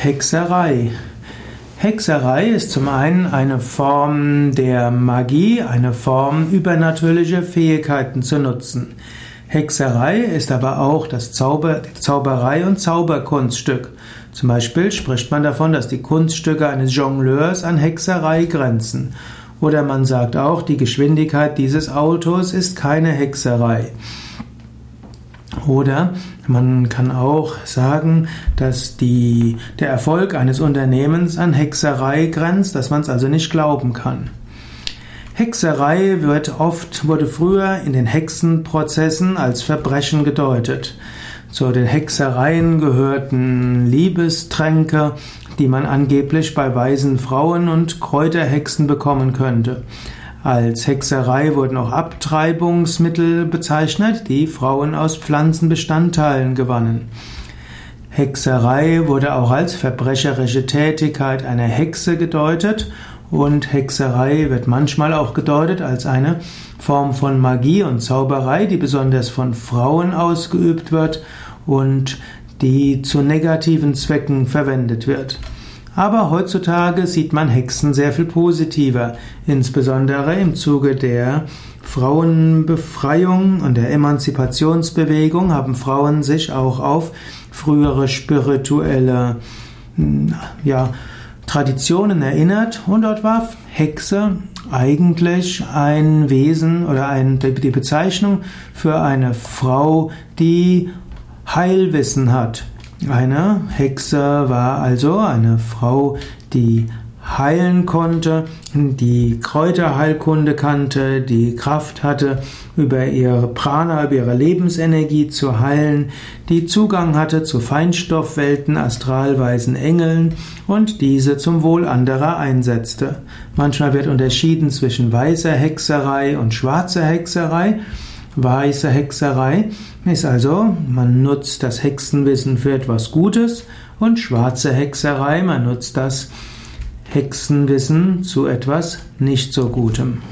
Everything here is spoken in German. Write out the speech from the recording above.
Hexerei. Hexerei ist zum einen eine Form der Magie, eine Form übernatürliche Fähigkeiten zu nutzen. Hexerei ist aber auch das Zauber, Zauberei und Zauberkunststück. Zum Beispiel spricht man davon, dass die Kunststücke eines Jongleurs an Hexerei grenzen. Oder man sagt auch, die Geschwindigkeit dieses Autos ist keine Hexerei. Oder man kann auch sagen, dass die, der Erfolg eines Unternehmens an Hexerei grenzt, dass man es also nicht glauben kann. Hexerei wird oft, wurde früher in den Hexenprozessen als Verbrechen gedeutet. Zu den Hexereien gehörten Liebestränke, die man angeblich bei weisen Frauen und Kräuterhexen bekommen könnte. Als Hexerei wurden auch Abtreibungsmittel bezeichnet, die Frauen aus Pflanzenbestandteilen gewannen. Hexerei wurde auch als verbrecherische Tätigkeit einer Hexe gedeutet und Hexerei wird manchmal auch gedeutet als eine Form von Magie und Zauberei, die besonders von Frauen ausgeübt wird und die zu negativen Zwecken verwendet wird. Aber heutzutage sieht man Hexen sehr viel positiver, insbesondere im Zuge der Frauenbefreiung und der Emanzipationsbewegung haben Frauen sich auch auf frühere spirituelle ja, Traditionen erinnert und dort war Hexe eigentlich ein Wesen oder ein, die Bezeichnung für eine Frau, die Heilwissen hat. Eine Hexe war also eine Frau, die heilen konnte, die Kräuterheilkunde kannte, die Kraft hatte, über ihre Prana, über ihre Lebensenergie zu heilen, die Zugang hatte zu Feinstoffwelten, astralweisen Engeln und diese zum Wohl anderer einsetzte. Manchmal wird unterschieden zwischen weißer Hexerei und schwarzer Hexerei. Weiße Hexerei ist also, man nutzt das Hexenwissen für etwas Gutes und schwarze Hexerei, man nutzt das Hexenwissen zu etwas nicht so Gutem.